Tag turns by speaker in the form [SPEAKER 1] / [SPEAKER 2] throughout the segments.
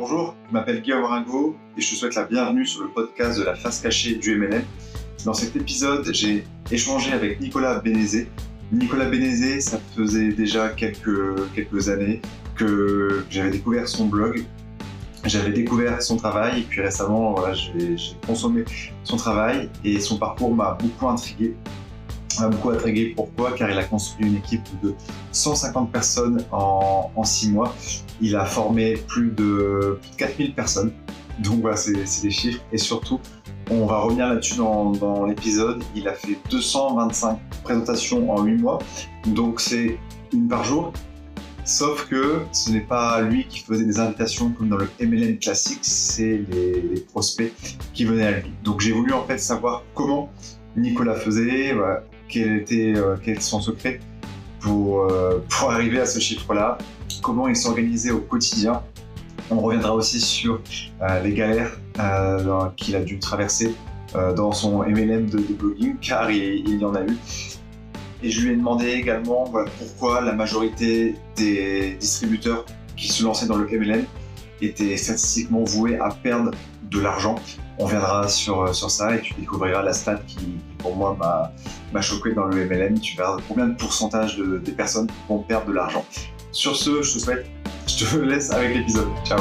[SPEAKER 1] Bonjour, je m'appelle Guillaume Ringo et je te souhaite la bienvenue sur le podcast de la face cachée du MLM. Dans cet épisode, j'ai échangé avec Nicolas Bénézé. Nicolas Bénézé, ça faisait déjà quelques, quelques années que j'avais découvert son blog, j'avais découvert son travail et puis récemment, voilà, j'ai consommé son travail et son parcours m'a beaucoup intrigué m'a beaucoup intrigué. Pourquoi? Car il a construit une équipe de 150 personnes en, en 6 mois. Il a formé plus de, plus de 4000 personnes. Donc voilà, c'est des chiffres. Et surtout, on va revenir là-dessus dans, l'épisode. Il a fait 225 présentations en 8 mois. Donc c'est une par jour. Sauf que ce n'est pas lui qui faisait des invitations comme dans le MLM classique, c'est les, prospects qui venaient à lui. Donc j'ai voulu en fait savoir comment Nicolas faisait, quel était, euh, quel son secret pour, euh, pour arriver à ce chiffre-là, comment il s'organisait au quotidien? On reviendra aussi sur euh, les galères qu'il a dû traverser dans son MLM de, blogging, car il, y en a eu. Et je lui ai demandé également pourquoi la majorité des distributeurs qui se lançaient dans le MLM étaient statistiquement voués à perdre de l'argent. On viendra sur, sur ça et tu découvriras la stat qui, pour moi, m'a choqué dans le MLM. Tu verras combien de pourcentage de, des personnes vont perdre de l'argent. Sur ce, je te souhaite, je te laisse avec l'épisode. Ciao.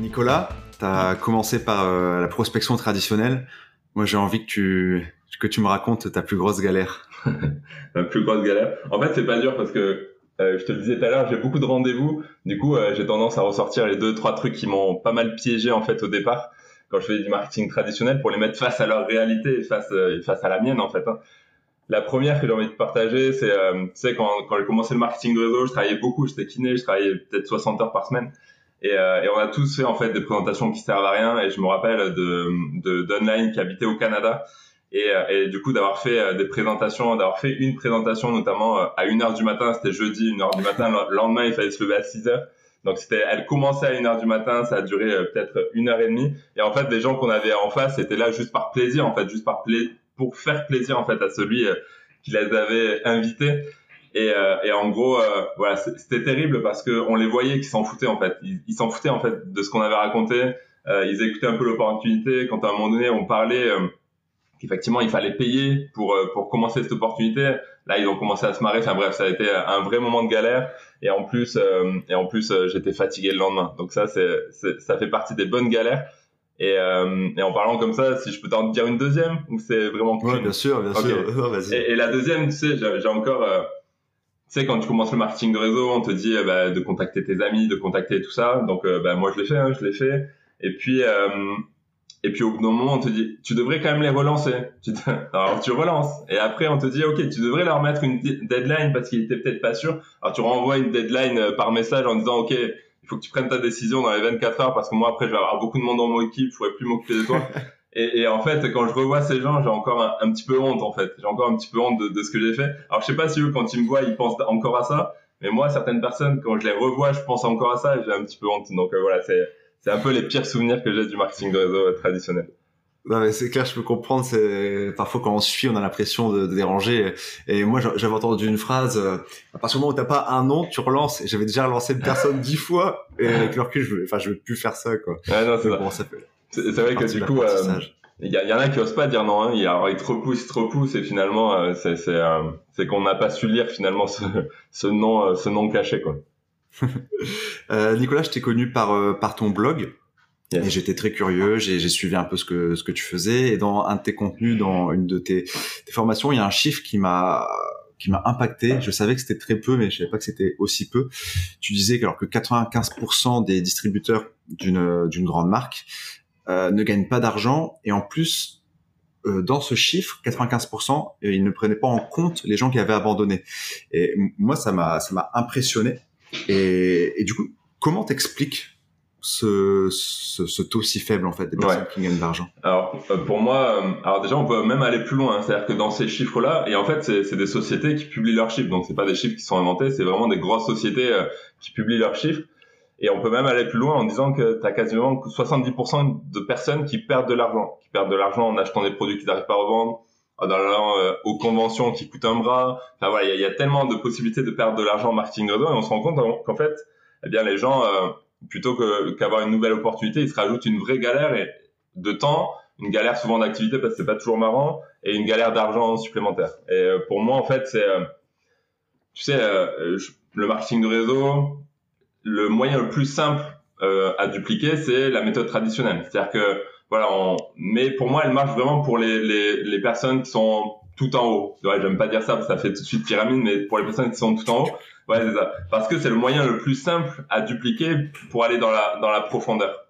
[SPEAKER 1] Nicolas, tu as commencé par euh, la prospection traditionnelle. Moi, j'ai envie que tu, que tu me racontes ta plus grosse galère.
[SPEAKER 2] Ma plus grosse galère. En fait, c'est pas dur parce que euh, je te le disais tout à l'heure, j'ai beaucoup de rendez-vous. Du coup, euh, j'ai tendance à ressortir les deux, trois trucs qui m'ont pas mal piégé en fait au départ quand je fais du marketing traditionnel pour les mettre face à leur réalité et face, euh, face à la mienne en fait. Hein. La première que j'ai envie de partager, c'est euh, quand, quand j'ai commencé le marketing de réseau, je travaillais beaucoup, j'étais kiné, je travaillais peut-être 60 heures par semaine. Et, euh, et, on a tous fait en fait des présentations qui servent à rien. Et je me rappelle de de d'online qui habitait au Canada et, euh, et du coup d'avoir fait euh, des présentations, d'avoir fait une présentation notamment à 1 heure du matin, c'était jeudi 1 heure du matin. Le lendemain, il fallait se lever à 6 heures. Donc c'était, elle commençait à 1h du matin, ça a duré euh, peut-être une heure et demie. Et en fait, les gens qu'on avait en face étaient là juste par plaisir, en fait, juste par plaisir, pour faire plaisir en fait à celui euh, qui les avait invités. Et, euh, et en gros, voilà, c'était terrible parce que on les voyait qui s'en foutaient en fait. Ils s'en foutaient en fait de ce qu'on avait raconté. ils écoutaient un peu l'opportunité. Quand à un moment donné, on parlait qu'effectivement il fallait payer pour pour commencer cette opportunité. Là, ils ont commencé à se marrer. Enfin bref, ça a été un vrai moment de galère. Et en plus, euh, et en plus, euh, j'étais fatigué le lendemain. Donc ça, c'est, ça fait partie des bonnes galères. Et, euh, et en parlant comme ça, si je peux t'en dire une deuxième, ou c'est vraiment
[SPEAKER 1] cool? bien sûr, bien sûr. vas-y.
[SPEAKER 2] Et, et, la deuxième, tu sais, j'ai encore, tu sais, quand tu commences le marketing de réseau, on te dit bah, de contacter tes amis, de contacter tout ça. Donc, bah, moi, je l'ai fait, hein, je l'ai fait. Et puis, et puis au bout d'un moment, on te dit, tu devrais quand même les relancer. Alors tu relances. Et après, on te dit, ok, tu devrais leur mettre une deadline parce qu'il était peut-être pas sûr. Alors tu renvoies une deadline euh, par message en disant, ok, il faut que tu prennes ta décision dans les 24 heures parce que moi après, je vais avoir beaucoup de monde dans mon équipe, je pourrais plus m'occuper de toi. et, et, en fait, quand je revois ces gens, j'ai encore un, petit peu honte en fait. J'ai encore un petit peu honte de, de, ce que j'ai fait. Alors je sais pas si eux, quand ils me voient, ils pensent encore à ça. Mais moi, certaines personnes, quand je les revois, je pense encore à ça et j'ai un petit peu honte. Donc euh, voilà, c'est c'est un peu les pires souvenirs que j'ai du marketing de réseau traditionnel.
[SPEAKER 1] Non mais c'est clair, je peux comprendre. C'est parfois quand on suit, on a l'impression de, déranger. Et moi, j'avais entendu une phrase euh, à partir du moment où t'as pas un nom, tu relances. Et j'avais déjà relancé une personne dix fois. Et avec le recul, je veux, enfin, je veux plus faire ça, quoi.
[SPEAKER 2] Ouais, non, c'est C'est vrai que du coup, euh, il y, en a qui osent pas dire non. Hein. Il, alors, ils te repoussent, ils te repoussent, et finalement, euh, c'est c'est qu'on n'a pas su lire finalement ce, ce nom, ce nom caché, quoi.
[SPEAKER 1] Euh, Nicolas, je t'ai connu par euh, par ton blog. Et j'étais très curieux, j'ai suivi un peu ce que ce que tu faisais et dans un de tes contenus, dans une de tes, formations, il y a un chiffre qui m'a qui m'a impacté. Je savais que c'était très peu, mais je savais pas que c'était aussi peu. Tu disais que alors que 95% des distributeurs d'une d'une grande marque euh, ne gagnent pas d'argent et en plus dans ce chiffre, 95%, ils ne prenaient pas en compte les gens qui avaient abandonné. Et moi, ça m'a ça m'a impressionné et, et du coup, comment t'expliques ce, ce, ce, taux si faible en fait des personnes qui gagnent de l'argent?
[SPEAKER 2] Alors euh, pour moi, euh, alors déjà on peut même aller plus loin, hein. c'est-à-dire que dans ces chiffres-là, et en fait c'est des sociétés qui publient leurs chiffres, donc c'est pas des chiffres qui sont inventés, c'est vraiment des grosses sociétés euh, qui publient leurs chiffres. Et on peut même aller plus loin en disant que tu as quasiment 70% de personnes qui perdent de l'argent, qui perdent de l'argent en achetant des produits qu'ils n'arrivent pas à revendre, en allant euh, aux conventions qui coûtent un bras. Enfin voilà, il y, a tellement de possibilités de perdre de l'argent en marketing réseau et on se rend compte qu'en fait, eh bien les gens, plutôt qu'avoir une nouvelle opportunité, ils se rajoutent une vraie galère et de temps, une galère souvent d'activité parce que c'est pas toujours marrant et une galère d'argent supplémentaire. Et pour moi, en fait, c'est, tu sais, le marketing de réseau, le moyen le plus simple à dupliquer, c'est la méthode traditionnelle. C'est-à-dire que voilà, on... mais pour moi, elle marche vraiment pour les, les, les personnes qui sont tout en haut. Ouais, j'aime pas dire ça parce que ça fait tout de suite pyramide, mais pour les personnes qui sont tout en haut, ouais, c'est ça. Parce que c'est le moyen le plus simple à dupliquer pour aller dans la, dans la profondeur.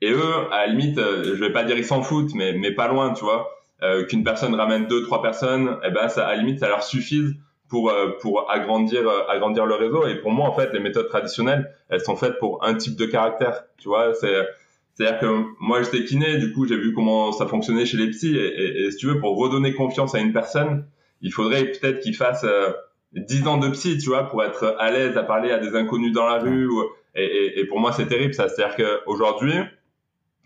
[SPEAKER 2] Et eux, à la limite, euh, je vais pas dire ils s'en foutent, mais, mais pas loin, tu vois. Euh, qu'une personne ramène deux, trois personnes, et eh ben, ça, à la limite, ça leur suffise pour, euh, pour agrandir, euh, agrandir le réseau. Et pour moi, en fait, les méthodes traditionnelles, elles sont faites pour un type de caractère, tu vois. C'est, c'est-à-dire que moi, j'étais kiné, du coup, j'ai vu comment ça fonctionnait chez les psys. Et, et, si tu veux, pour redonner confiance à une personne, il faudrait peut-être qu'il fasse euh, 10 ans de psy, tu vois, pour être à l'aise à parler à des inconnus dans la rue. et, et, pour moi, c'est terrible, ça. C'est-à-dire qu'aujourd'hui,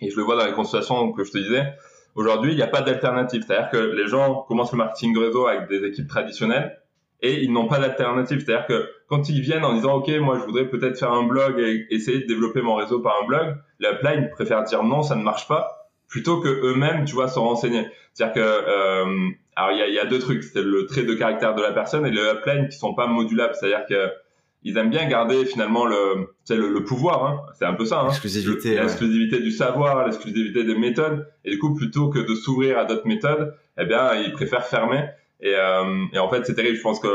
[SPEAKER 2] et je le vois dans les consultations que je te disais, aujourd'hui, il n'y a pas d'alternative. C'est-à-dire que les gens commencent le marketing de réseau avec des équipes traditionnelles et ils n'ont pas d'alternative. C'est-à-dire que quand ils viennent en disant OK, moi je voudrais peut-être faire un blog et essayer de développer mon réseau par un blog, la upline préfère dire non, ça ne marche pas, plutôt que eux-mêmes, tu vois, se renseigner. C'est-à-dire que euh, alors il y a, y a, deux trucs, c'est le trait de caractère de la personne et le upline qui sont pas modulables. C'est-à-dire que ils aiment bien garder finalement le, le, le pouvoir, hein. c'est un peu ça. Hein.
[SPEAKER 1] L'exclusivité.
[SPEAKER 2] L'exclusivité du savoir, l'exclusivité des méthodes. Et du coup, plutôt que de s'ouvrir à d'autres méthodes, eh bien, ils préfèrent fermer. Et, euh, et en fait, c'est terrible. Je pense que,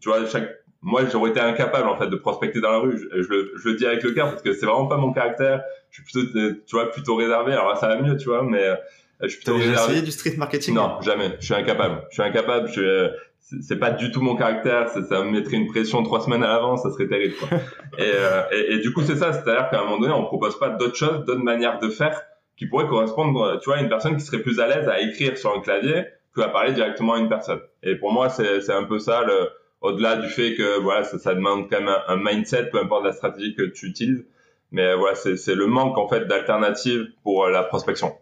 [SPEAKER 2] tu vois, chaque, moi, j'aurais été incapable, en fait, de prospecter dans la rue. Je, je, le, je le, dis avec le cœur parce que c'est vraiment pas mon caractère. Je suis plutôt, tu vois, plutôt réservé. Alors là, ça va mieux, tu vois, mais euh, je suis plutôt
[SPEAKER 1] réservé. essayé du street marketing?
[SPEAKER 2] Non, jamais. Je suis incapable. Je suis incapable. Je c'est pas du tout mon caractère, ça, ça me mettrait une pression trois semaines à l'avance, ça serait terrible. Quoi. et, euh, et, et, du coup, c'est ça, c'est-à-dire qu'à un moment donné, on propose pas d'autres choses, d'autres manières de faire qui pourraient correspondre, tu vois, à une personne qui serait plus à l'aise à écrire sur un clavier que à parler directement à une personne. Et pour moi, c'est un peu ça, au-delà du fait que voilà, ça, ça demande quand même un, mindset, peu importe la stratégie que tu utilises. Mais voilà, c'est le manque en fait d'alternatives pour euh, la prospection.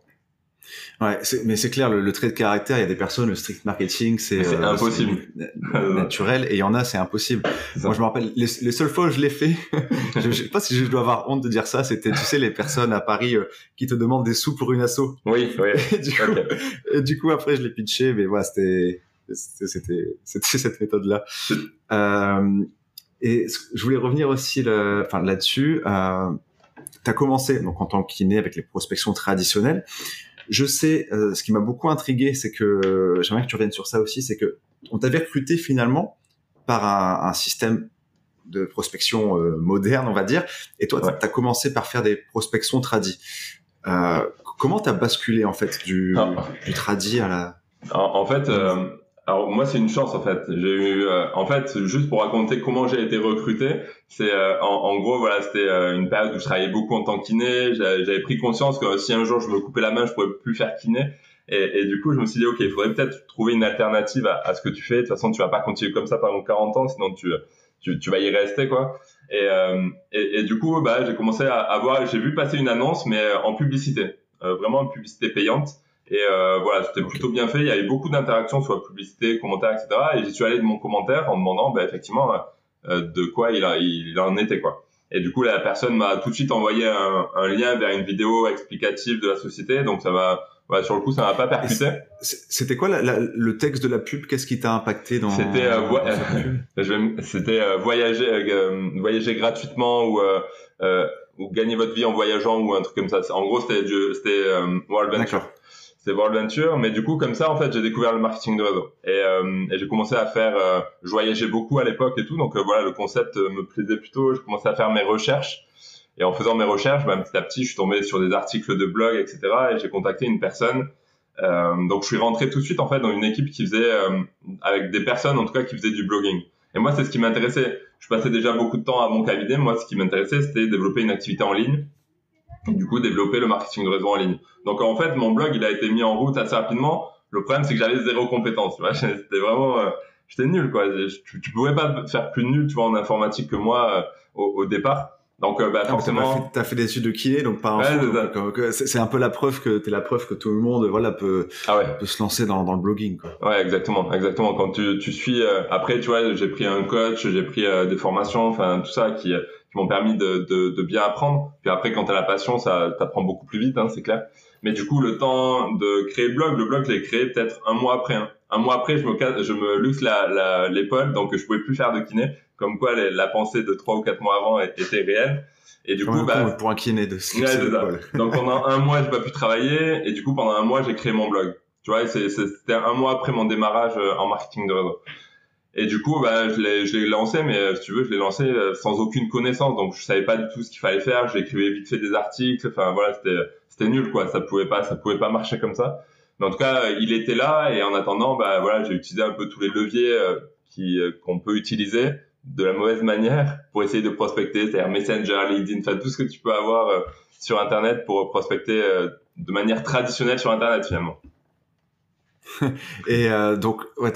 [SPEAKER 1] Ouais, mais c'est clair, le, trait de caractère, il y a des personnes, le strict marketing, c'est
[SPEAKER 2] euh, impossible,
[SPEAKER 1] naturel, et il y en a, c'est impossible. Moi, je me rappelle, les, les, seules fois où je l'ai fait, je, je sais pas si je dois avoir honte de dire ça, c'était, tu sais, les personnes à Paris euh, qui te demandent des sous pour une asso.
[SPEAKER 2] Oui, oui.
[SPEAKER 1] Et du, coup, et du coup, après, je l'ai pitché, mais voilà, c'était, c'était, c'était cette méthode-là. Euh, et je voulais revenir aussi, le, enfin, là-dessus. Euh, tu as commencé donc en tant que kiné avec les prospections traditionnelles. Je sais, euh, ce qui m'a beaucoup intrigué, c'est que j'aimerais que tu reviennes sur ça aussi, c'est que on t'avait recruté finalement par un, un système de prospection euh, moderne, on va dire, et toi, tu as commencé par faire des prospections tradis. Euh, comment t'as basculé en fait du, ah. du tradi à la...
[SPEAKER 2] En, en fait, euh, alors moi c'est une chance en fait. J'ai eu euh, en fait juste pour raconter comment j'ai été recruté, c'est euh, en, en, gros voilà c'était euh, une période où je travaillais beaucoup en tant que kiné. J'avais pris conscience que si un jour je me coupais la main, je pourrais plus faire kiné. Et, et du coup je me suis dit ok il faudrait peut-être trouver une alternative à, à, ce que tu fais. De toute façon tu vas pas continuer comme ça pendant 40 ans sinon tu tu, tu vas y rester quoi. Et, et, et, du coup bah j'ai commencé à, à voir j'ai vu passer une annonce mais en publicité vraiment en publicité payante. Et euh, voilà, c'était plutôt bien fait. Il y avait beaucoup d'interactions sur la publicité, commentaires, etc. Et j'y suis allé de mon commentaire en demandant, bah, effectivement, euh, de quoi il, a, il en était, quoi. Et du coup, la personne m'a tout de suite envoyé un, un, lien vers une vidéo explicative de la société. Donc, ça m'a, voilà, sur le coup, ça m'a pas percuté.
[SPEAKER 1] C'était quoi la, la, le texte de la pub? Qu'est-ce qui t'a impacté dans
[SPEAKER 2] C'était euh, c'était euh, voyager, euh, voyager gratuitement ou ou gagner votre vie en voyageant ou un truc comme ça. En gros, c'était c'était World Venture c'est World Venture, mais du coup comme ça en fait j'ai découvert le marketing de réseau et, euh, j'ai commencé à faire, euh, je voyageais beaucoup à l'époque et tout, donc euh, voilà le concept me plaisait plutôt. Je commençais à faire mes recherches et en faisant mes recherches, bah, petit à petit je suis tombé sur des articles de blog etc et j'ai contacté une personne. donc je suis rentré tout de suite en fait dans une équipe qui faisait avec des personnes en tout cas qui faisaient du blogging. Et moi c'est ce qui m'intéressait. Je passais déjà beaucoup de temps à mon cabinet. Moi ce qui m'intéressait c'était développer une activité en ligne du coup développer le marketing de réseau en ligne. Donc en fait, mon blog, il a été mis en route assez rapidement. Le problème, c'est que j'avais zéro compétence. Tu vois, c'était vraiment, euh, j'étais nul quoi. Tu, tu pouvais pas faire plus nul, tu vois, en informatique que moi euh, au, au, départ. Donc, euh, bah,
[SPEAKER 1] Ah,
[SPEAKER 2] forcément.
[SPEAKER 1] T'as fait, fait des études de kiné, donc pas un
[SPEAKER 2] Ouais, c'est
[SPEAKER 1] euh, c'est un peu la preuve que t'es la preuve que tout le monde, voilà, peut,
[SPEAKER 2] Ah ouais.
[SPEAKER 1] peut se lancer dans, dans le blogging, quoi.
[SPEAKER 2] Ouais, exactement, exactement. Quand tu, tu suis, euh, après, tu vois, j'ai pris un coach, j'ai pris euh, des formations, enfin tout ça qui, qui m'ont permis de, de, de bien apprendre. Puis après, quand t'as la passion, ça t'apprend beaucoup plus vite, hein, c'est clair. Mais du coup, le temps de créer le blog, le blog, je l'ai créé peut-être un mois après. hein. Un mois après, je me, casse- je me luxe l'épaule, donc je pouvais plus faire de kiné. Comme quoi, les- la pensée de trois ou quatre mois avant était réelle. Et du
[SPEAKER 1] Comme
[SPEAKER 2] coup, bah,
[SPEAKER 1] pour un kiné de se
[SPEAKER 2] Ouais, donc pendant un mois, j'ai pas pu travailler et du coup pendant un mois, j'ai créé mon blog. Tu vois, c'était un mois après mon démarrage euh, en marketing de réseau. Et du coup, bah, je l'ai, lancé, mais euh, si tu veux, je l'ai lancé euh, sans aucune connaissance, donc je savais pas du tout ce qu'il fallait faire. J'écrivais vite fait des articles. Enfin voilà, c'était, c'était nul quoi. Ça pouvait pas, ça pouvait pas marcher comme ça. Mais en tout cas, euh, il était là et en attendant, bah voilà, j'ai utilisé un peu tous les leviers qui qu'on peut utiliser de la mauvaise manière pour essayer de prospecter, c'est-à-dire Messenger, LinkedIn, enfin tout ce que tu peux avoir sur Internet pour prospecter de manière traditionnelle sur Internet finalement.
[SPEAKER 1] Et euh, donc, ouais,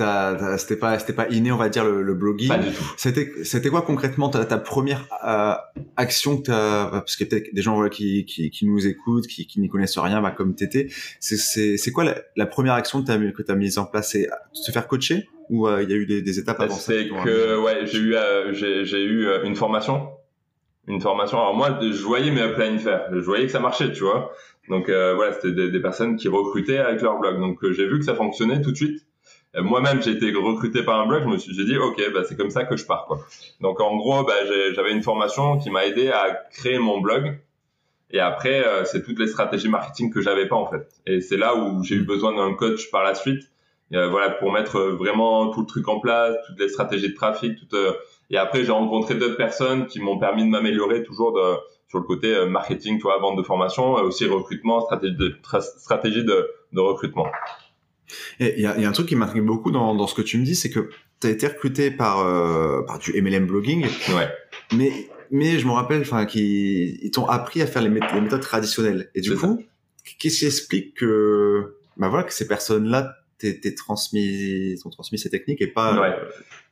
[SPEAKER 1] c'était pas, c'était pas inné, on va dire, le, le blogging.
[SPEAKER 2] Pas du tout.
[SPEAKER 1] C'était, c'était quoi concrètement ta, ta première euh, action que t'as, parce qu'il y a peut-être des gens voilà, qui, qui, qui nous écoutent, qui, qui n'y connaissent rien, bah, comme t'étais. C'est, c'est, c'est quoi la, la première action que t'as, que t'as mise en place? C'est se faire coacher? Ou euh, il y a eu des, des étapes avant
[SPEAKER 2] C'est que ouais, j'ai eu euh, j'ai j'ai eu euh, une formation, une formation. Alors moi, je voyais mes uplines faire, je voyais que ça marchait, tu vois. Donc euh, voilà, c'était des, des personnes qui recrutaient avec leur blog. Donc euh, j'ai vu que ça fonctionnait tout de suite. Euh, Moi-même, j'ai été recruté par un blog. Je me suis dit ok, bah c'est comme ça que je pars quoi. Donc en gros, bah j'avais une formation qui m'a aidé à créer mon blog. Et après, euh, c'est toutes les stratégies marketing que j'avais pas en fait. Et c'est là où j'ai eu besoin d'un coach par la suite. Euh, voilà, pour mettre vraiment tout le truc en place, toutes les stratégies de trafic, tout, euh, et après j'ai rencontré d'autres personnes qui m'ont permis de m'améliorer toujours de, sur le côté euh, marketing, tu vois, vente de formation, euh, aussi recrutement, stratégie de, tra- stratégie de, de recrutement.
[SPEAKER 1] Et il y a, y a un truc qui m'intrigue beaucoup dans, dans ce que tu me dis, c'est que t'as été recruté par, euh, par du MLM blogging,
[SPEAKER 2] Ouais,
[SPEAKER 1] mais mais je me rappelle, enfin, qu'ils ils t'ont appris à faire les, mé- les méthodes traditionnelles. Et du coup, qu'est-ce qui explique que, bah voilà, que ces personnes-là t'aient transmis, t'ont transmis ces techniques et pas.
[SPEAKER 2] ouais.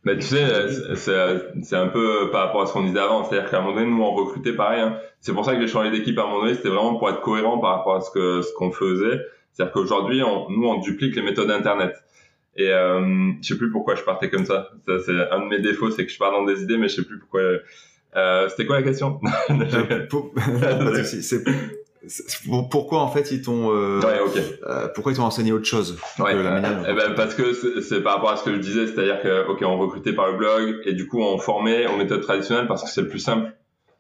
[SPEAKER 2] Mais tu sais, c'est- un peu par rapport à ce qu'on disait avant, c'est-à-dire qu'à un moment donné, nous on recrutait pareil. hein. C'est pour ça que j'ai changé d'équipe à un moment donné, c'était vraiment pour être cohérent par rapport à ce que ce qu'on faisait. C'est-à-dire qu'aujourd'hui, on, nous on duplique les méthodes internet. Et euh, je sais plus pourquoi je partais comme ça. ça c'est un de mes défauts, c'est que je pars dans des idées, mais je sais plus pourquoi. Euh, C'était quoi la question?
[SPEAKER 1] Euh, pourquoi en fait ils t'ont euh,
[SPEAKER 2] Ouais,
[SPEAKER 1] euh, pourquoi ils t'ont enseigné autre chose
[SPEAKER 2] Ouais,
[SPEAKER 1] que la manière
[SPEAKER 2] eh ben, parce que c'est par rapport à ce que je disais, c'est-à-dire que ok, on recrutait par le blog et du coup on formait aux méthodes traditionnelles parce que c'est le plus simple.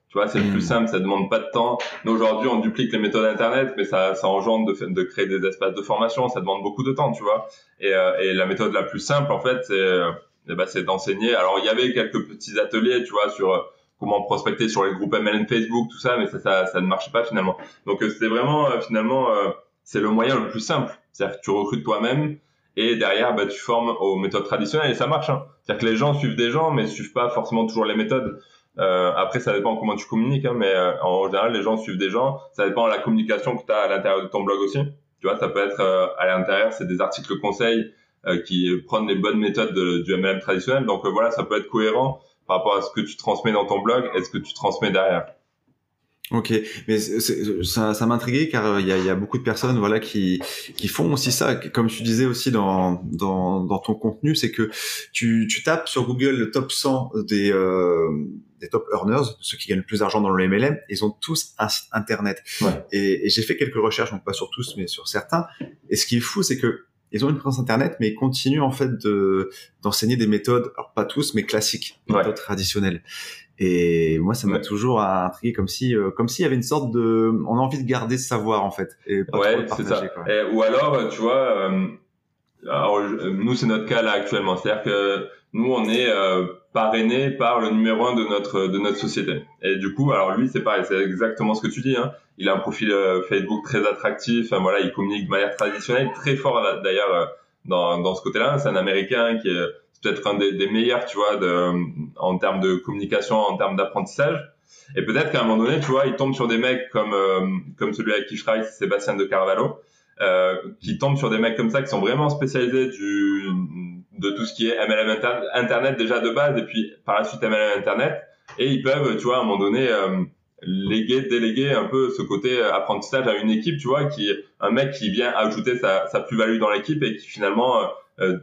[SPEAKER 2] Tu vois, c'est le plus simple, ça demande pas de temps. Aujourd'hui, on duplique les méthodes internet, mais ça, ça engendre de, créer des espaces de formation, ça demande beaucoup de temps, tu vois. Et, euh, et la méthode la plus simple, en fait, c'est euh, eh ben, c'est d'enseigner. Alors il y avait quelques petits ateliers, tu vois, sur euh, comment prospecter sur les groupes MLM Facebook, tout ça, mais ça, ça, ça ne marchait pas finalement. Donc euh, c'était vraiment euh, finalement euh, c'est le moyen le plus simple. C'est-à-dire que tu recrutes toi-même et derrière bah, tu formes aux méthodes traditionnelles et ça marche. Hein. C'est-à-dire que les gens suivent des gens mais suivent pas forcément toujours les méthodes. Euh, après ça dépend comment tu communiques, hein, mais euh, en général les gens suivent des gens. Ça dépend de la communication que tu as à l'intérieur de ton blog aussi. Tu vois, ça peut être euh, à l'intérieur c'est des articles conseils qui prennent les bonnes méthodes de- du MLM traditionnel. Donc voilà, ça peut être cohérent par rapport à ce que tu transmets dans ton blog et ce que tu transmets derrière.
[SPEAKER 1] Ok, mais ça, ça m'intriguait car euh, il y a, il y a beaucoup de personnes voilà qui qui font aussi ça. Comme tu disais aussi dans dans, dans ton contenu, c'est que tu, tu tapes sur Google le top 100 des euh, des top earners, ceux qui gagnent le plus d'argent dans le MLM, ils ont tous un internet.
[SPEAKER 2] Ouais.
[SPEAKER 1] Et, et j'ai fait quelques recherches, donc pas sur tous, mais sur certains. Et ce qui est fou, c'est que ils ont une présence internet, mais ils continuent en fait de d'enseigner des méthodes, alors pas tous, mais classiques,
[SPEAKER 2] Ouais.
[SPEAKER 1] méthodes traditionnelles. Et moi, ça m'a
[SPEAKER 2] Ouais.
[SPEAKER 1] toujours intrigué, comme si, euh, comme s'il y avait une sorte de, on a envie de garder ce savoir en fait, et pas trop
[SPEAKER 2] ouais,
[SPEAKER 1] le
[SPEAKER 2] c'est
[SPEAKER 1] partager.
[SPEAKER 2] ça.
[SPEAKER 1] Quoi.
[SPEAKER 2] Et- ou alors, euh, tu vois, euh, alors, je- nous c'est notre cas là actuellement, c'est-à-dire que nous on est euh, parrainé par le numéro un de notre de notre société. Et du coup, alors lui c'est pareil, c'est exactement ce que tu dis. Hein. Il a un profil euh, Facebook très attractif. Voilà, il communique de manière traditionnelle, très fort là, d'ailleurs euh, dans dans ce côté-là. C'est un Américain qui est peut-être un des, des meilleurs, tu vois, de, en termes de communication, en termes d'apprentissage. Et peut-être qu'à un moment donné, tu vois, il tombe sur des mecs comme euh, comme celui avec qui je travaille, Sébastien de Carvalho, euh, qui tombe sur des mecs comme ça qui sont vraiment spécialisés du de tout ce qui est MLM inter- internet déjà de base et puis par la suite MLM internet et ils peuvent, tu vois, à un moment donné, euh, léguer, déléguer un peu ce côté apprentissage à une équipe, tu vois, qui un mec qui vient ajouter sa, sa plus-value dans l'équipe et qui finalement euh,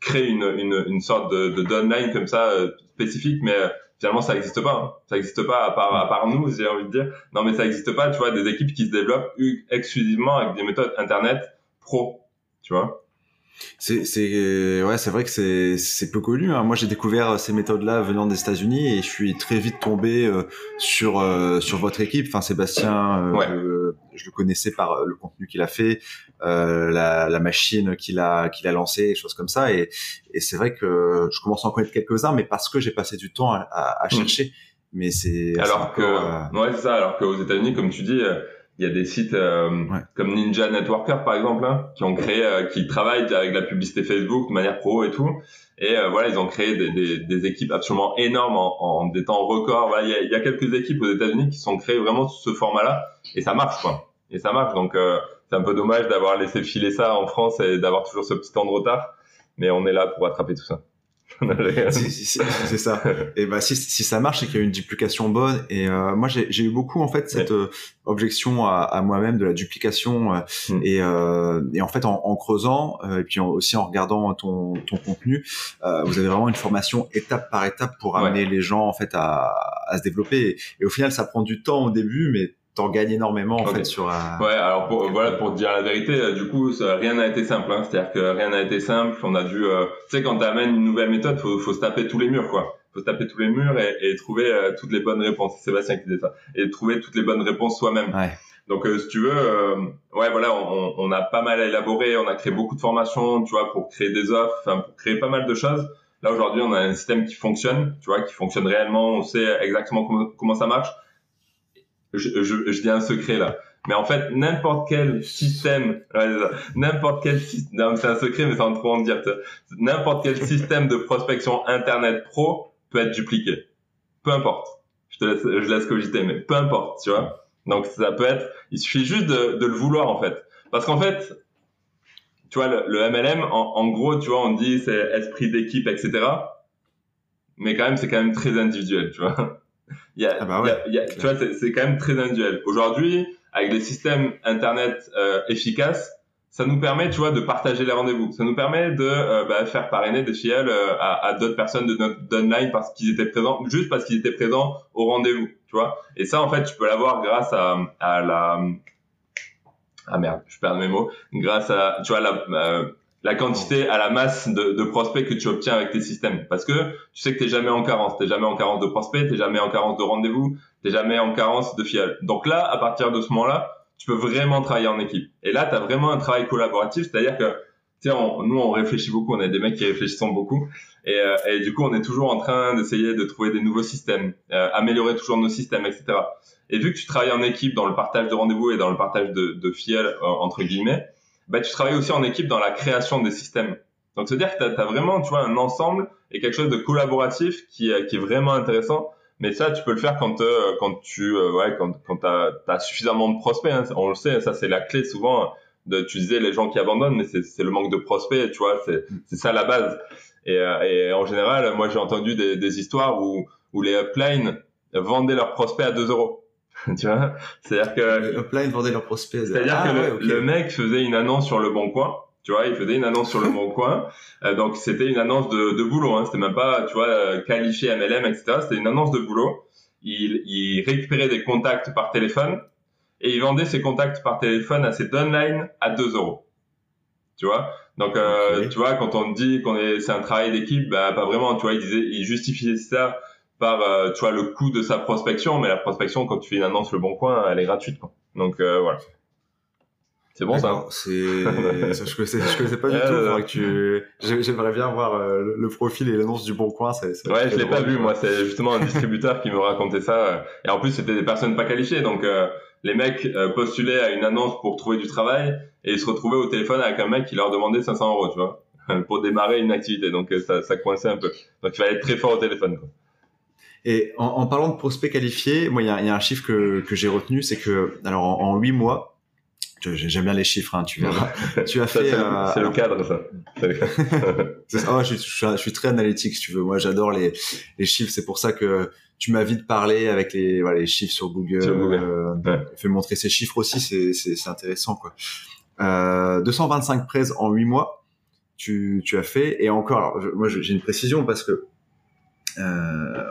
[SPEAKER 2] crée une, une, une sorte de, de downline comme ça euh, spécifique, mais finalement ça n'existe pas. Hein. Ça n'existe pas à part, à part nous, j'ai envie de dire. Non, mais ça n'existe pas, tu vois, des équipes qui se développent exclusivement avec des méthodes internet pro, tu vois.
[SPEAKER 1] C'est c'est ouais c'est vrai que c'est c'est peu connu. Hein. Moi j'ai découvert ces méthodes-là venant des États-Unis et je suis très vite tombé euh, sur euh, sur votre équipe. Enfin Sébastien, euh, je, le connaissais par le contenu qu'il a fait, la, la machine qu'il a qu'il a lancée, choses comme ça. Et et c'est vrai que je commence à en connaître quelques uns, mais parce que j'ai passé du temps à, à, mmh. chercher. Mais c'est
[SPEAKER 2] alors que ouais c'est ça. Alors qu'aux États-Unis, comme tu dis il y a des sites euh, comme Ninja Networker par exemple hein, qui ont créé, euh, qui travaillent avec la publicité Facebook de manière pro et tout. Et euh, voilà, ils ont créé des, des, des, équipes absolument énormes en, en des temps records. Voilà, il, y a, il y a quelques équipes aux États-Unis qui sont créées vraiment sous ce format-là et ça marche quoi. Et ça marche. Donc c'est un peu dommage d'avoir laissé filer ça en France et d'avoir toujours ce petit temps de retard. Mais on est là pour attraper tout ça.
[SPEAKER 1] C'est ça. Et bah si, si ça marche, c'est qu'il y a une duplication bonne. Et euh, moi, j'ai eu beaucoup en fait cette euh, objection à, à moi-même de la duplication. Euh, mm. et, euh, et, en fait, en, en creusant et puis aussi en regardant ton, ton contenu, vous avez vraiment une formation étape par étape pour amener les gens en fait à, à se développer. et, au final, ça prend du temps au début, mais t'en gagnes énormément en fait sur un...
[SPEAKER 2] ouais alors pour, voilà pour te dire la vérité euh, du coup ça, rien n'a été simple hein. c'est à dire que rien n'a été simple. On a dû euh, tu sais quand t'amènes une nouvelle méthode faut faut se taper tous les murs quoi. Faut se taper tous les murs et, et trouver euh, toutes les bonnes réponses. C'est Sébastien qui disait ça. Et trouver toutes les bonnes réponses soi-même.
[SPEAKER 1] Ouais.
[SPEAKER 2] donc si tu veux ouais voilà on, on, a pas mal élaboré on a créé beaucoup de formations tu vois pour créer des offres enfin pour créer pas mal de choses. Là aujourd'hui on a un système qui fonctionne tu vois qui fonctionne réellement. On sait exactement comment, comment ça marche je, je, je dis un secret là. Mais en fait, n'importe quel système, n'importe quel système, c'est un secret, mais sans trop en dire, n'importe quel système de prospection Internet pro peut être dupliqué. Peu importe. Je te laisse, je laisse cogiter, mais peu importe, tu vois. Donc ça peut être, il suffit juste de, de le vouloir en fait. Parce qu'en fait, tu vois, le, le MLM, en, en, gros, tu vois, on dit c'est esprit d'équipe, etc. Mais quand même, c'est quand même très individuel, tu vois. Il y a, ah bah ouais, il y a, tu vois, c'est quand même très individuel. Aujourd'hui, avec les systèmes internet euh, efficaces, ça nous permet, tu vois, de partager les rendez-vous. Ça nous permet de euh, bah, faire parrainer des filiales euh, à, à d'autres personnes de notre online parce qu'ils étaient présents, juste parce qu'ils étaient présents au rendez-vous, tu vois. Et ça, en fait, tu peux l'avoir grâce à, à la ah merde, je perds mes mots. Grâce à, tu vois, la, euh, la quantité à la masse de, de, prospects que tu obtiens avec tes systèmes. Parce que tu sais que t'es jamais en carence. T'es jamais en carence de prospects, t'es jamais en carence de rendez-vous, t'es jamais en carence de filiales. Donc là, à partir de ce moment-là, tu peux vraiment travailler en équipe. Et là, tu as vraiment un travail collaboratif, c'est-à-dire que tu sais, nous, on réfléchit beaucoup, on a des mecs qui réfléchissent beaucoup. Et, euh, et du coup, on est toujours en train d'essayer de trouver des nouveaux systèmes, euh, améliorer toujours nos systèmes, etc. Et vu que tu travailles en équipe dans le partage de rendez-vous et dans le partage de, de filiales, euh, entre guillemets, bah, tu travailles aussi en équipe dans la création des systèmes. Donc, c'est-à-dire que tu as, vraiment, tu vois, un ensemble et quelque chose de collaboratif qui, qui est vraiment intéressant. Mais ça, tu peux le faire quand, euh, quand tu, euh, ouais, quand, quand t'as as suffisamment de prospects. Hein. On le sait, ça c'est la clé souvent. De, tu disais les gens qui abandonnent, mais c'est le manque de prospects, tu vois. C'est ça la base. Et, euh, et en général, moi j'ai entendu des, des histoires où, où les uplines vendaient leurs prospects à 2 euros. tu vois C'est-à-dire que...
[SPEAKER 1] Upline vendait leurs prospects.
[SPEAKER 2] C'est-à-dire ah, que le, mec faisait une annonce sur le bon coin. Tu vois, il faisait une annonce sur le bon coin. Euh, donc c'était une annonce de, de boulot. Hein. C'était même pas, tu vois, euh, qualifié MLM, etc. C'était une annonce de boulot. Il, il récupérait des contacts par téléphone et il vendait ses contacts par téléphone à ses downlines à 2 euros. Tu vois? Donc, euh, tu vois, quand on dit qu'on est, c'est un travail d'équipe, bah, pas vraiment. Tu vois, il disait, il justifiait ça par euh, tu vois le coût de sa prospection mais la prospection quand tu fais une annonce le bon coin elle est gratuite quoi. donc euh, voilà. C'est bon ça
[SPEAKER 1] c'est je connaissais je connaissais pas du tout. Que tu j'aimerais bien voir euh, le profil et l'annonce du bon coin
[SPEAKER 2] ouais je l'ai pas vu moi. C'est justement un distributeur qui me racontait ça. Et en plus c'était des personnes pas qualifiées. Donc les mecs postulaient à une annonce pour trouver du travail et ils se retrouvaient au téléphone avec un mec qui leur demandait 500 euros tu vois pour démarrer une activité. Donc ça, ça coinçait un peu. Donc il fallait être très fort au téléphone quoi.
[SPEAKER 1] Et en, en, parlant de prospects qualifiés, moi, il y a, y a, un chiffre que, que j'ai retenu, c'est que, alors, en huit mois, J'aime bien les chiffres, hein, tu verras. tu as fait.
[SPEAKER 2] C'est le, euh, cadre, ça.
[SPEAKER 1] oh, je, je, suis très analytique, si tu veux. Moi, j'adore les, les chiffres. C'est pour ça que tu m'as vite parlé avec les, voilà, les chiffres sur Google. Sur Google. Euh, ouais. Fait montrer ces chiffres aussi, c'est intéressant, quoi. Euh, 225 prêts en 8 mois, tu, tu as fait. Et encore, alors, moi, j'ai une précision parce que euh,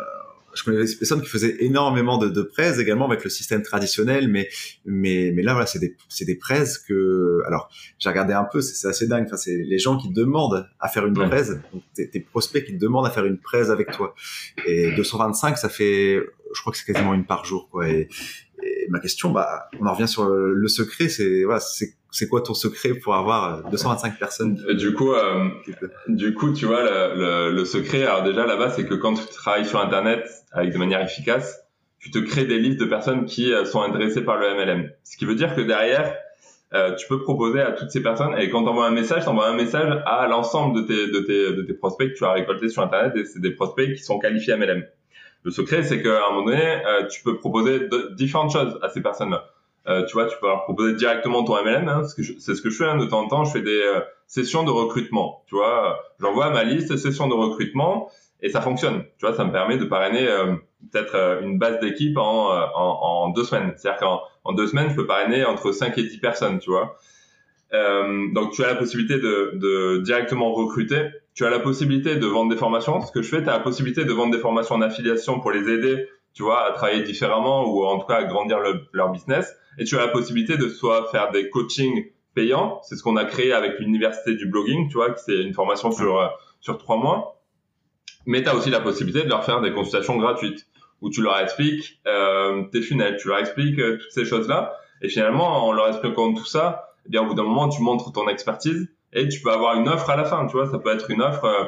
[SPEAKER 1] je connais des personnes qui faisaient énormément de, de prêts également avec le système traditionnel, mais mais mais là voilà, c'est des c'est des prêts que alors j'ai regardé un peu, c'est assez dingue. Enfin, c'est les gens qui demandent à faire une ouais. presse, tes, tes, prospects qui demandent à faire une presse avec toi. Et 225, ça fait, je crois que c'est quasiment une par jour, quoi. Et, et ma question, bah, on en revient sur le secret, c'est voilà, c'est c'est quoi ton secret pour avoir 225 personnes
[SPEAKER 2] Du coup, euh, du coup, tu vois, le, le, le secret, alors déjà là-bas, c'est que quand tu travailles sur Internet avec de manière efficace, tu te crées des listes de personnes qui euh, sont intéressées par le MLM. Ce qui veut dire que derrière, euh, tu peux proposer à toutes ces personnes, et quand tu envoies un message, tu envoies un message à l'ensemble de tes, de, tes, de tes prospects que tu as récoltés sur Internet, et c'est des prospects qui sont qualifiés MLM. Le secret, c'est qu'à un moment donné, euh, tu peux proposer de, différentes choses à ces personnes-là. Euh, tu vois, tu peux leur proposer directement ton MLM. Hein, c'est ce que je fais hein, de temps en temps. Je fais des euh, sessions de recrutement. Tu vois, j'envoie ma liste sessions de recrutement et ça fonctionne. Tu vois, ça me permet de parrainer euh, peut-être euh, une base d'équipe en, en, en, deux semaines. C'est-à-dire qu'en en deux semaines, je peux parrainer entre 5 et 10 personnes. Tu vois. donc, tu as la possibilité de, de directement recruter. Tu as la possibilité de vendre des formations. Ce que je fais, tu as la possibilité de vendre des formations en affiliation pour les aider tu vois, à travailler différemment ou en tout cas à grandir le, leur business. Et tu as la possibilité de soit faire des coachings payants, c'est ce qu'on a créé avec l'université du blogging, tu vois, c'est une formation sur euh, sur trois mois. Mais tu as aussi la possibilité de leur faire des consultations gratuites où tu leur expliques euh, tes funnels, tu leur expliques euh, toutes ces choses-là. Et finalement, en leur expliquant tout ça, eh bien au bout d'un moment, tu montres ton expertise et tu peux avoir une offre à la fin, tu vois. Ça peut être une offre euh,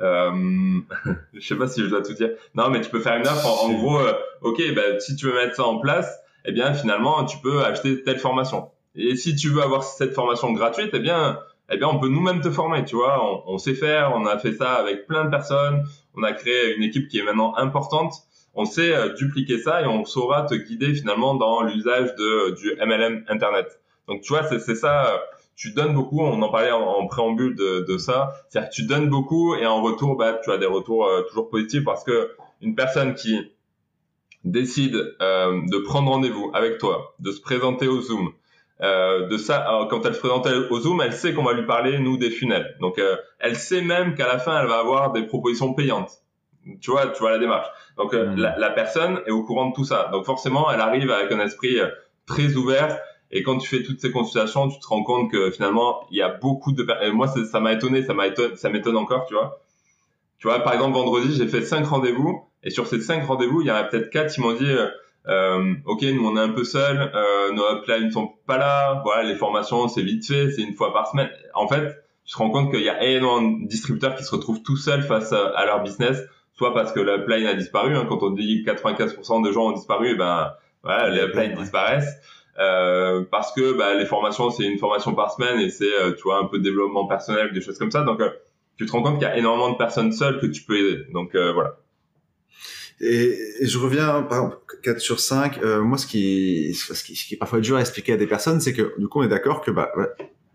[SPEAKER 2] euh, je sais pas si je dois tout dire. Non, mais tu peux faire une offre en, en gros. Euh, ok, bah, si tu veux mettre ça en place, eh bien finalement tu peux acheter telle formation. Et si tu veux avoir cette formation gratuite, eh bien, eh bien on peut nous-mêmes te former. Tu vois, on, on, sait faire. On a fait ça avec plein de personnes. On a créé une équipe qui est maintenant importante. On sait euh, dupliquer ça et on saura te guider finalement dans l'usage de du MLM Internet. Donc tu vois, c'est ça tu donnes beaucoup, on en parlait en, préambule de, de ça, c'est-à-dire que tu donnes beaucoup et en retour, bah, tu as des retours euh, toujours positifs parce que une personne qui décide euh, de prendre rendez-vous avec toi, de se présenter au Zoom, euh, de ça, alors, quand elle se présente au Zoom, elle sait qu'on va lui parler nous des funnels. Donc elle sait même qu'à la fin, elle va avoir des propositions payantes. Tu vois, tu vois la démarche. Donc mmh. la, la, personne est au courant de tout ça. Donc forcément, elle arrive avec un esprit très ouvert et quand tu fais toutes ces consultations, tu te rends compte que finalement, il y a beaucoup de personnes. Moi, ça m'a étonné, ça m'étonne, ça m'étonne encore, tu vois. Tu vois, par exemple, vendredi, j'ai fait cinq rendez-vous, et sur ces cinq rendez-vous, il y en a peut-être quatre qui m'ont dit, euh, euh, ok, nous on est un peu seuls, euh, nos uplines ne sont pas là, voilà, les formations c'est vite fait, c'est une fois par semaine. En fait, tu te rends compte qu'il y a énormément de distributeurs qui se retrouvent tout seuls face à, leur business, soit parce que l'upline a disparu, hein, quand on dit 95% de gens ont disparu, et ben voilà, les uplines disparaissent. Euh, parce que bah, les formations c'est une formation par semaine et c'est euh, tu vois un peu de développement personnel des choses comme ça. Donc euh, tu te rends compte qu'il y a énormément de personnes seules que tu peux aider. Donc voilà.
[SPEAKER 1] Et, et, je reviens par exemple 4 sur 5 moi ce qui, ce qui ce qui est parfois dur à expliquer à des personnes c'est que du coup on est d'accord que bah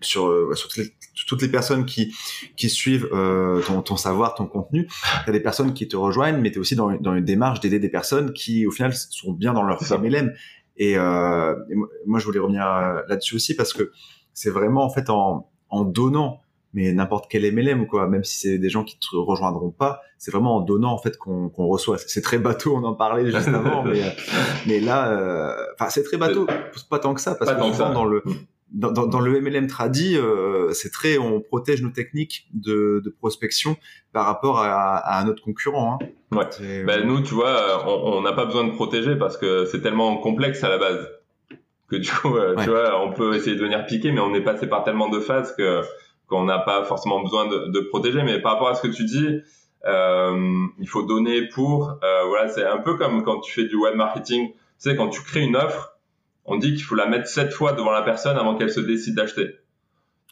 [SPEAKER 1] sur, sur toutes, les, toutes les personnes qui, qui suivent euh, ton, ton savoir, ton contenu, tu as des personnes qui te rejoignent, mais tu es aussi dans, dans une démarche d'aider des personnes qui, au final, sont bien dans leur MLM. Et, euh, et, moi, je voulais revenir euh, là-dessus aussi parce que c'est vraiment en fait en, en donnant, mais n'importe quel MLM quoi, même si c'est des gens qui te rejoindront pas, c'est vraiment en donnant en fait qu'on qu'on reçoit. C'est très bateau, on en parlait juste avant, mais mais là, euh, enfin c'est très bateau, pas tant que ça parce pas que souvent dans le mm dans, dans, dans, le MLM tradi, euh, c'est très, on protège nos techniques de, de prospection par rapport à, à un autre concurrent. Hein.
[SPEAKER 2] Ouais. Ben, nous, tu vois, on n'a pas besoin de protéger parce que c'est tellement complexe à la base que du coup, euh, ouais. tu vois, on peut essayer de venir piquer, mais on est passé par tellement de phases que qu'on n'a pas forcément besoin de, de, protéger. Mais par rapport à ce que tu dis, euh, il faut donner pour. Euh, voilà, c'est un peu comme quand tu fais du web marketing. Tu sais, quand tu crées une offre on dit qu'il faut la mettre sept fois devant la personne avant qu'elle se décide d'acheter.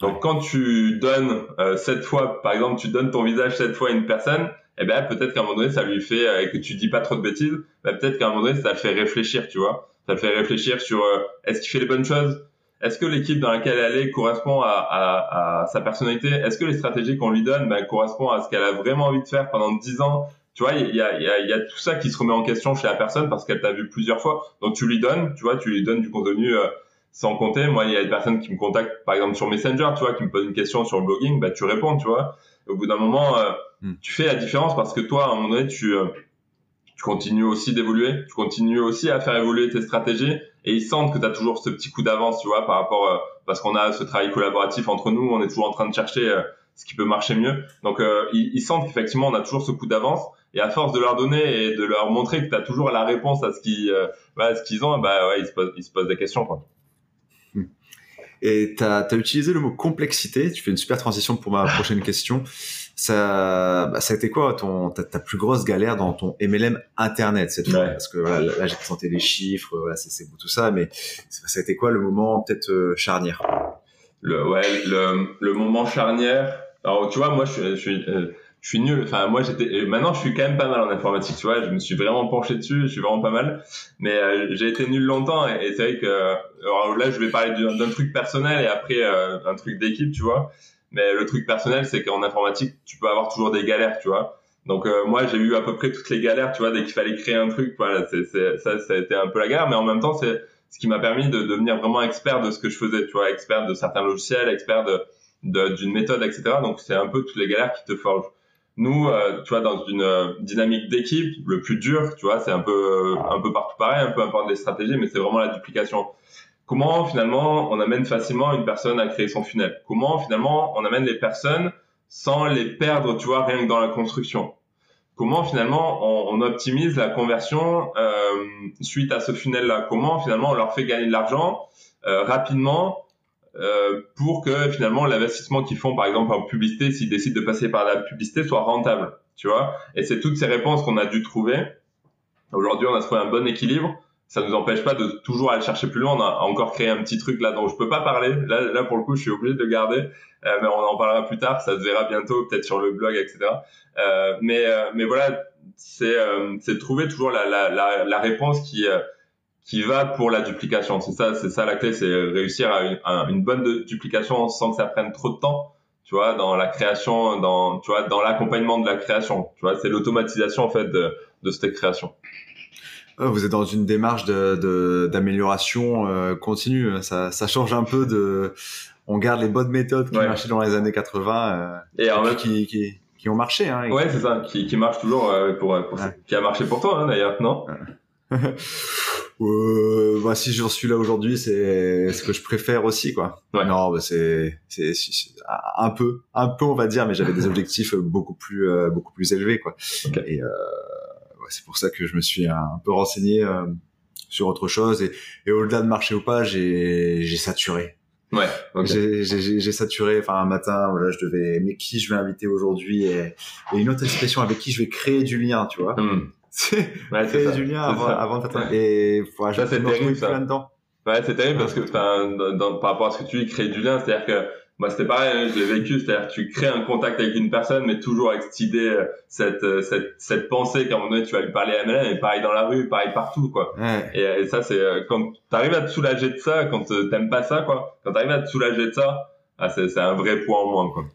[SPEAKER 2] Donc quand tu donnes euh, sept fois, par exemple, tu donnes ton visage sept fois à une personne, eh ben peut-être qu'à un moment donné ça lui fait euh, et que tu dis pas trop de bêtises, ben, peut-être qu'à un moment donné ça le fait réfléchir, tu vois. Ça le fait réfléchir sur euh, est-ce qu'il fait les bonnes choses, est-ce que l'équipe dans laquelle elle est correspond à, à, à sa personnalité? Est-ce que les stratégies qu'on lui donne ben, correspondent à ce qu'elle a vraiment envie de faire pendant 10 ans Tu vois, il y a, y, a, y a, tout ça qui se remet en question chez la personne parce qu'elle t'a vu plusieurs fois. Donc tu lui donnes, tu vois, tu lui donnes du contenu euh, sans compter. Moi, il y a des personnes qui me contactent, par exemple sur Messenger, tu vois, qui me posent une question sur le blogging, bah tu réponds, tu vois. au bout d'un moment, euh, hmm. tu fais la différence parce que toi, à un moment donné, tu euh, tu continues aussi d'évoluer, tu continues aussi à faire évoluer tes stratégies et ils sentent que tu as toujours ce petit coup d'avance, tu vois, par rapport euh, parce qu'on a ce travail collaboratif entre nous, on est toujours en train de chercher euh, ce qui peut marcher mieux. Donc euh, ils, ils, sentent qu'effectivement on a toujours ce coup d'avance et à force de leur donner et de leur montrer que tu as toujours la réponse à ce qu'ils bah, ce qu'ils ont, bah ouais, ils se posent ils se posent des questions quoi.
[SPEAKER 1] Et tu as, as, utilisé le mot complexité, tu fais une super transition pour ma prochaine question. Ça, bah, ça a été quoi ton ta, ta, plus grosse galère dans ton MLM internet cette fois? Parce que voilà, là, j'ai présenté les chiffres, voilà, c'est beau tout ça, mais ça a été quoi le moment peut-être euh, charnière?
[SPEAKER 2] Le ouais, le, le moment charnière. Alors tu vois, moi je suis, je suis, euh, je suis nul. Enfin moi j'étais. Maintenant je suis quand même pas mal en informatique, tu vois. Je me suis vraiment penché dessus, je suis vraiment pas mal. Mais euh, j'ai été nul longtemps et, c'est vrai que alors là je vais parler d'un truc personnel et après un truc d'équipe, tu vois. Mais le truc personnel, c'est qu'en informatique, tu peux avoir toujours des galères, tu vois. Donc euh, moi, j'ai eu à peu près toutes les galères, tu vois, dès qu'il fallait créer un truc. Voilà, c'est, ça, ça a été un peu la galère, mais en même temps, c'est ce qui m'a permis de devenir vraiment expert de ce que je faisais, tu vois, expert de certains logiciels, expert de d'une méthode, etc. Donc c'est un peu toutes les galères qui te forgent. Nous, euh, tu vois, dans une euh, dynamique d'équipe, le plus dur, tu vois, c'est un peu un peu partout pareil, un peu importe les stratégies, mais c'est vraiment la duplication. Comment finalement on amène facilement une personne à créer son funnel? Comment finalement on amène les personnes sans les perdre, tu vois, rien que dans la construction? Comment finalement on, on optimise la conversion euh, suite à ce funnel-là? Comment finalement on leur fait gagner de l'argent euh, rapidement euh, pour que finalement l'investissement qu'ils font par exemple en publicité, s'ils décident de passer par la publicité, soit rentable, tu vois Et c'est toutes ces réponses qu'on a dû trouver. Aujourd'hui, on a trouvé un bon équilibre ça nous empêche pas de toujours aller chercher plus loin. On a encore créé un petit truc là dont je peux pas parler. Là, là pour le coup, je suis obligé de le garder, euh, mais on en parlera plus tard. Ça se verra bientôt, peut-être sur le blog, etc. Euh, mais euh, mais voilà, c'est euh, c'est trouver toujours la la la, la réponse qui qui va pour la duplication. C'est ça, c'est ça la clé, c'est réussir à une, à une bonne duplication sans que ça prenne trop de temps. Tu vois, dans la création, dans tu vois, dans l'accompagnement de la création. Tu vois, c'est l'automatisation en fait de de cette création.
[SPEAKER 1] Vous êtes dans une démarche d'amélioration de, euh, continue. Ça, ça, change un peu de. On garde les bonnes méthodes qui marchaient dans les années 80 euh, et en même... qui, qui, qui, ont marché. Hein,
[SPEAKER 2] ouais, c'est ça, qui, qui marche toujours euh, pour, pour qui a marché pour toi hein, d'ailleurs, non?
[SPEAKER 1] euh, bah, si j'en suis là aujourd'hui, c'est ce que je préfère aussi, quoi. Ouais. Non, bah, c'est c'est un peu, un peu, on va dire, mais j'avais des objectifs beaucoup plus, euh, beaucoup plus élevés, quoi. Okay. Et euh, c'est pour ça que je me suis un peu renseigné euh, sur autre chose et, et au-delà de marcher ou pas, j'ai j'ai saturé.
[SPEAKER 2] Ouais.
[SPEAKER 1] Okay. J'ai saturé. Enfin, un matin, voilà, je devais, mais qui je vais inviter aujourd'hui et, et, une autre expression avec qui je vais créer du lien, tu vois.
[SPEAKER 2] Mm.
[SPEAKER 1] ouais, créer du lien avant, avant Et voilà,
[SPEAKER 2] ça, c'est terrible, ça. Ouais, c'est terrible parce que, enfin, par rapport à ce que tu dis, créer du lien, c'est-à-dire que moi c'était pareil hein, je l'ai vécu c'est-à-dire que tu crées un contact avec une personne mais toujours avec cette idée euh, cette euh, cette cette pensée qu'à un moment donné tu vas lui parler à MLM et pareil dans la rue pareil partout quoi.
[SPEAKER 1] Ouais.
[SPEAKER 2] et, et, ça c'est euh, quand t'arrives à te soulager de ça quand t'aimes pas ça quoi quand t'arrives à te soulager de ça ah c'est c'est un vrai point en moins quoi.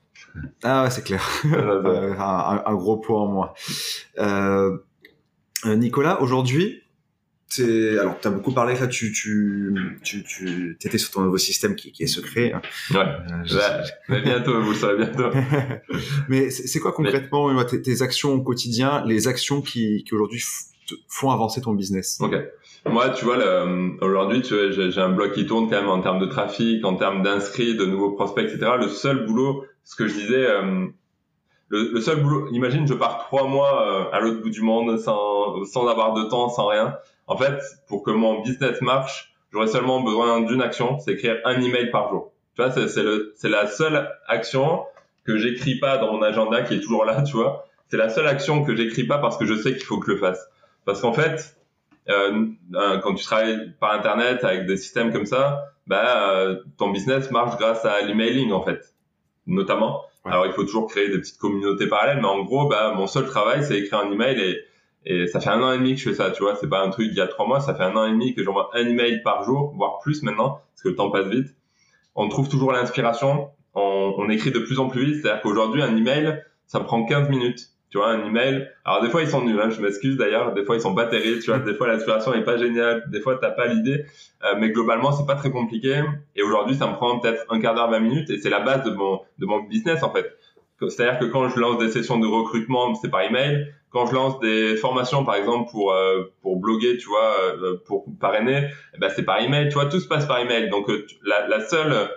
[SPEAKER 1] Ah ouais c'est clair. Un, un, gros point en moins. Euh, Nicolas aujourd'hui alors tu as beaucoup parlé là tu tu tu tu étais sur ton nouveau système qui, qui est secret hein.
[SPEAKER 2] ouais, euh, mais bientôt vous le saurez bientôt.
[SPEAKER 1] Mais c'est quoi concrètement mais... tes, tes, actions au quotidien les actions qui qui aujourd'hui font avancer ton business?
[SPEAKER 2] Ok. Moi tu vois aujourd'hui tu vois j'ai un blog qui tourne quand même en termes de trafic en termes d'inscrits de nouveaux prospects etc le seul boulot ce que je disais euh, le, le, seul boulot, imagine, je pars trois mois euh, à l'autre bout du monde sans, sans avoir de temps, sans rien. En fait, pour que mon business marche, j'aurais seulement besoin d'une action, c'est écrire un email par jour. Tu vois, c'est la seule action que j'écris pas dans mon agenda qui est toujours là, tu vois. C'est la seule action que j'écris pas parce que je sais qu'il faut que je le fasse. Parce qu'en fait, euh, quand tu travailles par internet avec des systèmes comme ça, bah, euh, ton business marche grâce à l'emailing en fait, notamment. Alors il faut toujours créer des petites communautés parallèles, mais en gros, bah, mon seul travail c'est écrire un email et Et ça fait un an et demi que je fais ça, tu vois. C'est pas un truc d'il y a trois mois. Ça fait un an et demi que j'envoie un email par jour, voire plus maintenant, parce que le temps passe vite. On trouve toujours l'inspiration. On, on écrit de plus en plus vite. C'est-à-dire qu'aujourd'hui, un email, ça prend 15 minutes. Tu vois, un email. Alors, des fois, ils sont nuls, hein, je m'excuse d'ailleurs. Des fois, ils sont pas terribles, tu vois. Des fois, l'inspiration est pas géniale. Des fois, t'as pas l'idée. Euh, mais globalement, c'est pas très compliqué. Et aujourd'hui, ça me prend peut-être un quart d'heure, 20 minutes. Et c'est la base de mon, de mon business, en fait. C'est-à-dire que quand je lance des sessions de recrutement, c'est par email. Quand je lance des formations, par exemple, pour, euh, pour bloguer, tu vois, euh, pour parrainer, eh ben, c'est par email. Tu vois, tout se passe par email. Donc, euh, la, la seule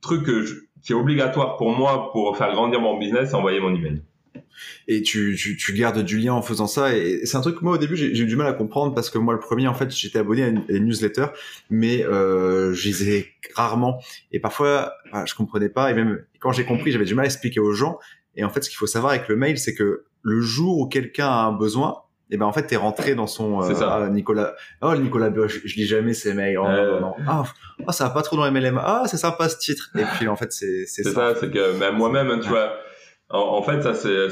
[SPEAKER 2] truc que je, qui est obligatoire pour moi pour faire grandir mon business, c'est envoyer mon email
[SPEAKER 1] et tu, tu, tu, gardes du lien en faisant ça. Et c'est un truc que moi au début j'ai eu du mal à comprendre parce que moi le premier en fait j'étais abonné à une, newsletter, mais euh, je lisais rarement. Et parfois bah, je comprenais pas. Et même quand j'ai compris j'avais du mal à expliquer aux gens. Et en fait ce qu'il faut savoir avec le mail c'est que le jour où quelqu'un a un besoin, et ben en fait t'es rentré dans son
[SPEAKER 2] euh, ça.
[SPEAKER 1] Ah, Nicolas. Oh Nicolas je, je, lis jamais ces mails. Oh,
[SPEAKER 2] euh...
[SPEAKER 1] non, non. Ah, oh, ça va pas trop dans MLM ah c'est sympa ce titre. Et puis en fait c'est
[SPEAKER 2] c'est ça, ça c'est que même moi-même hein, tu vois en, en, fait ça c'est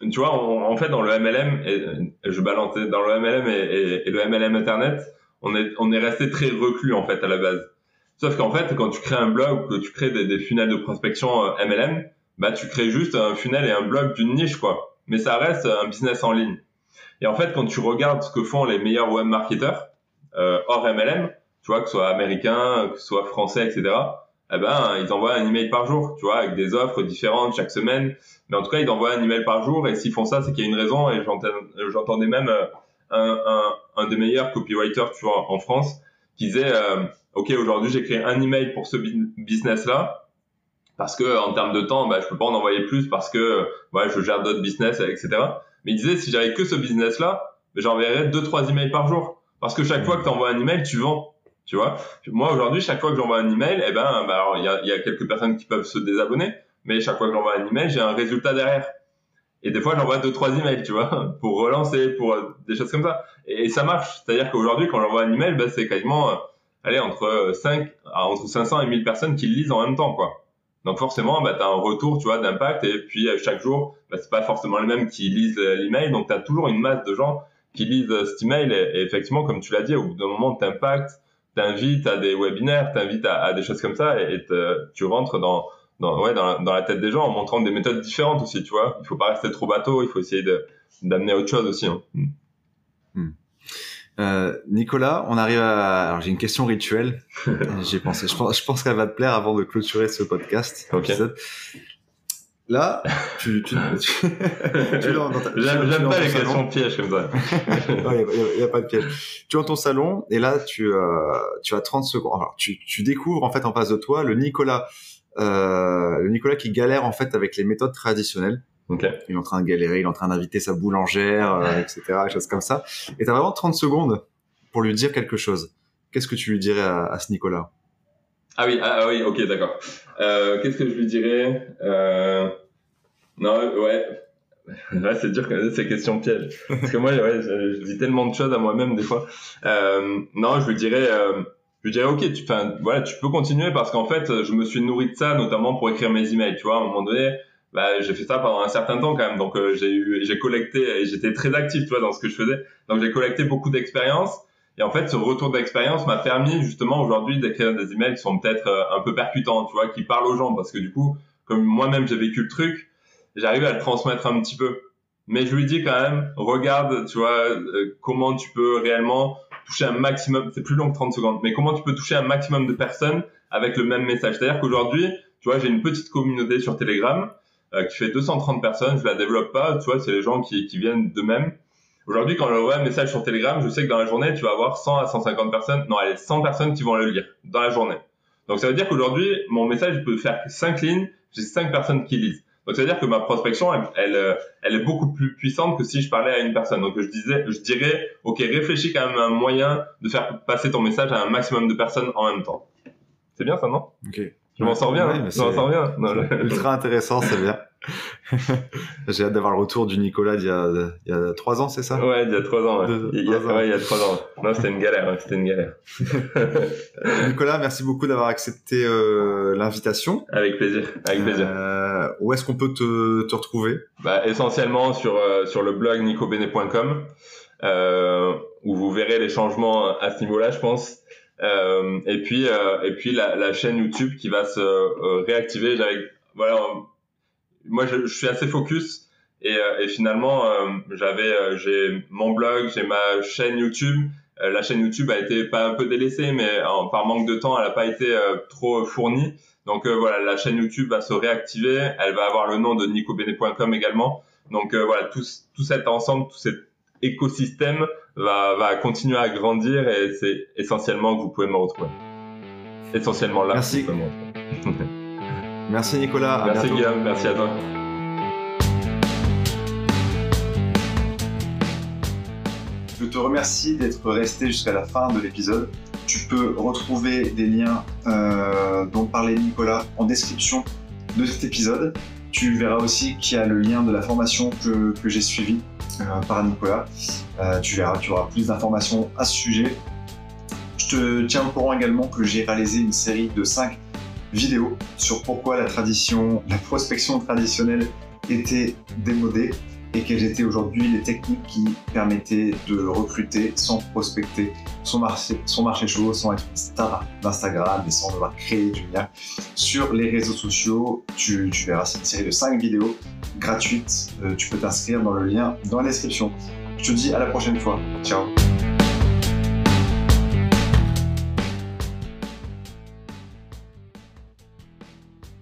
[SPEAKER 2] tu vois, en fait, dans le MLM, et, je balance dans le MLM et, le MLM Internet, on est, on est resté très reclus, en fait, à la base. Sauf qu'en fait, quand tu crées un blog ou que tu crées des, des funnels de prospection euh, MLM, bah, tu crées juste un funnel et un blog d'une niche, quoi. Mais ça reste un business en ligne. Et en fait, quand tu regardes ce que font les meilleurs web marketeurs, euh, hors MLM, tu vois, que ce soit américain, que ce soit français, etc., eh ben, ils envoient un email par jour, tu vois, avec des offres différentes chaque semaine. Mais en tout cas, ils envoient un email par jour. Et s'ils font ça, c'est qu'il y a une raison. Et j'entendais même euh, un, un, un, des meilleurs copywriters, tu vois, en France, qui disait, euh, OK, aujourd'hui, j'ai créé un email pour ce business-là. Parce que, en termes de temps, bah, je peux pas en envoyer plus parce que, ouais, je gère d'autres business, etc. Mais il disait, si j'avais que ce business-là, j'enverrais deux, trois emails par jour. Parce que chaque fois que tu envoies un email, tu vends. Tu vois, moi aujourd'hui, chaque fois que j'envoie un email, eh ben, bah, alors il y a, y a, quelques personnes qui peuvent se désabonner, mais chaque fois que j'envoie un email, j'ai un résultat derrière. Et des fois, j'envoie deux trois emails, tu vois, pour relancer, pour euh, des choses comme ça. Et, ça marche. C'est-à-dire qu'aujourd'hui, quand j'envoie un email, bah, c'est quasiment, euh, allez, entre 5, ah, entre 500 et 1000 personnes qui le lisent en même temps, quoi. Donc forcément, bah, tu as un retour, tu vois, d'impact. Et puis euh, chaque jour, bah, c'est pas forcément les mêmes qui lisent l'email. Donc tu as toujours une masse de gens qui lisent cet email. Et, et effectivement, comme tu l'as dit, au bout d'un moment, t'impactes t'invites à des webinaires, t'invites à, à des choses comme ça et, tu rentres dans dans, ouais, dans, dans, la tête des gens en montrant des méthodes différentes aussi, tu vois. Il faut pas rester trop bateau, il faut essayer d'amener autre chose aussi. Hein. Hmm.
[SPEAKER 1] Hmm. Euh, Nicolas, on arrive à. Alors j'ai une question rituelle. j'ai pensé. Je pense, je pense qu'elle va te plaire avant de clôturer ce podcast.
[SPEAKER 2] Ok.
[SPEAKER 1] Là, tu, tu, tu, tu
[SPEAKER 2] J'aime pas les questions pièges comme ça.
[SPEAKER 1] Il n'y a, pas de piège. Tu es dans ton salon et là, tu, euh, tu as 30 secondes. Alors, tu, tu découvres en fait en face de toi le Nicolas, euh, le Nicolas qui galère en fait avec les méthodes traditionnelles.
[SPEAKER 2] Okay.
[SPEAKER 1] Il est en train de galérer, il est en train d'inviter sa boulangère, euh, etc., des choses comme ça. Et tu as vraiment 30 secondes pour lui dire quelque chose. Qu'est-ce que tu lui dirais à, à ce Nicolas?
[SPEAKER 2] Ah oui, ah, oui, ok, d'accord. Euh, Qu'est-ce que je lui dirais euh... Non, ouais. Ouais, c'est dur quand même ces questions pièges. Parce que moi, ouais, je, dis tellement de choses à moi-même des fois. Euh, non, je lui dirais, euh, je lui dirais, ok, tu, voilà, tu peux continuer parce qu'en fait, je me suis nourri de ça, notamment pour écrire mes emails. Tu vois, à un moment donné, bah, j'ai fait ça pendant un certain temps quand même. Donc, euh, j'ai eu, j'ai collecté, j'étais très actif, tu vois, dans ce que je faisais. Donc, j'ai collecté beaucoup d'expérience. Et en fait, ce retour d'expérience m'a permis justement aujourd'hui d'écrire des emails qui sont peut-être euh, un peu percutants, tu vois, qui parlent aux gens, parce que du coup, comme moi-même j'ai vécu le truc, j'arrive à le transmettre un petit peu. Mais je lui dis quand même, regarde, tu vois, euh, comment tu peux réellement toucher un maximum, c'est plus long que 30 secondes, mais comment tu peux toucher un maximum de personnes avec le même message. C'est-à-dire qu'aujourd'hui, tu vois, j'ai une petite communauté sur Telegram euh, qui fait 230 personnes, je la développe pas, tu vois, c'est les gens qui, qui viennent d'eux-mêmes. Aujourd'hui, quand j'envoie un message sur Telegram, je sais que dans la journée, tu vas avoir 100 à 150 personnes, non, allez, 100 personnes qui vont le lire dans la journée. Donc ça veut dire qu'aujourd'hui, mon message peut faire 5 lignes, j'ai 5 personnes qui lisent. Donc ça veut dire que ma prospection, elle, elle, est beaucoup plus puissante que si je parlais à une personne. Donc je disais, je dirais, ok, réfléchis quand même à un moyen de faire passer ton message à un maximum de personnes en même temps. C'est bien ça, non?
[SPEAKER 1] Ok.
[SPEAKER 2] Je m'en sors bien.
[SPEAKER 1] Ouais,
[SPEAKER 2] je m'en sors bien.
[SPEAKER 1] Non, ultra intéressant, c'est bien. J'ai hâte d'avoir le retour du Nicolas d'il y a, il y a trois ans, c'est ça?
[SPEAKER 2] Ouais, il y a trois ans. Ouais. il, y a, ans. Ouais, il y a trois ans. Non, c'était une galère. C'était une galère.
[SPEAKER 1] Nicolas, merci beaucoup d'avoir accepté euh, l'invitation.
[SPEAKER 2] Avec plaisir. Avec plaisir.
[SPEAKER 1] Euh,
[SPEAKER 3] où est-ce qu'on peut te, te retrouver?
[SPEAKER 2] Bah, Essentiellement sur, sur le blog nicobene.com, où vous verrez les changements à ce niveau-là, je pense. et puis, et puis la, la, chaîne YouTube qui va se réactiver. Voilà, moi, je, je, suis assez focus. Et, et finalement, j'avais, j'ai mon blog, j'ai ma chaîne YouTube euh, la chaîne YouTube a été pas un peu délaissée, mais par manque de temps, elle n'a pas été euh, trop fournie. Donc euh, voilà, la chaîne YouTube va se réactiver. Elle va avoir le nom de nicobene.com également. Donc voilà, tout, tout cet ensemble, tout cet écosystème va, va continuer à grandir et c'est essentiellement que vous pouvez me retrouver. Essentiellement là.
[SPEAKER 3] Merci. merci Nicolas.
[SPEAKER 2] merci Guillaume. Merci à toi.
[SPEAKER 1] Je te remercie d'être resté jusqu'à la fin de l'épisode. Tu peux retrouver des liens euh, dont parlait Nicolas en description de cet épisode. Tu verras aussi qu'il y a le lien de la formation que, j'ai suivie euh, par Nicolas. Euh, tu verras, tu auras plus d'informations à ce sujet. Je te tiens au courant également que j'ai réalisé une série de 5 vidéos sur pourquoi la tradition, la prospection traditionnelle était démodée et quelles étaient aujourd'hui les techniques qui permettaient de recruter sans prospecter son marché, son marché chaud, sans être une star d'Instagram et sans devoir créer du lien. Sur les réseaux sociaux, tu, verras cette série de 5 vidéos gratuites. Euh, tu peux t'inscrire dans le lien dans la description. Je te dis à la prochaine fois. Ciao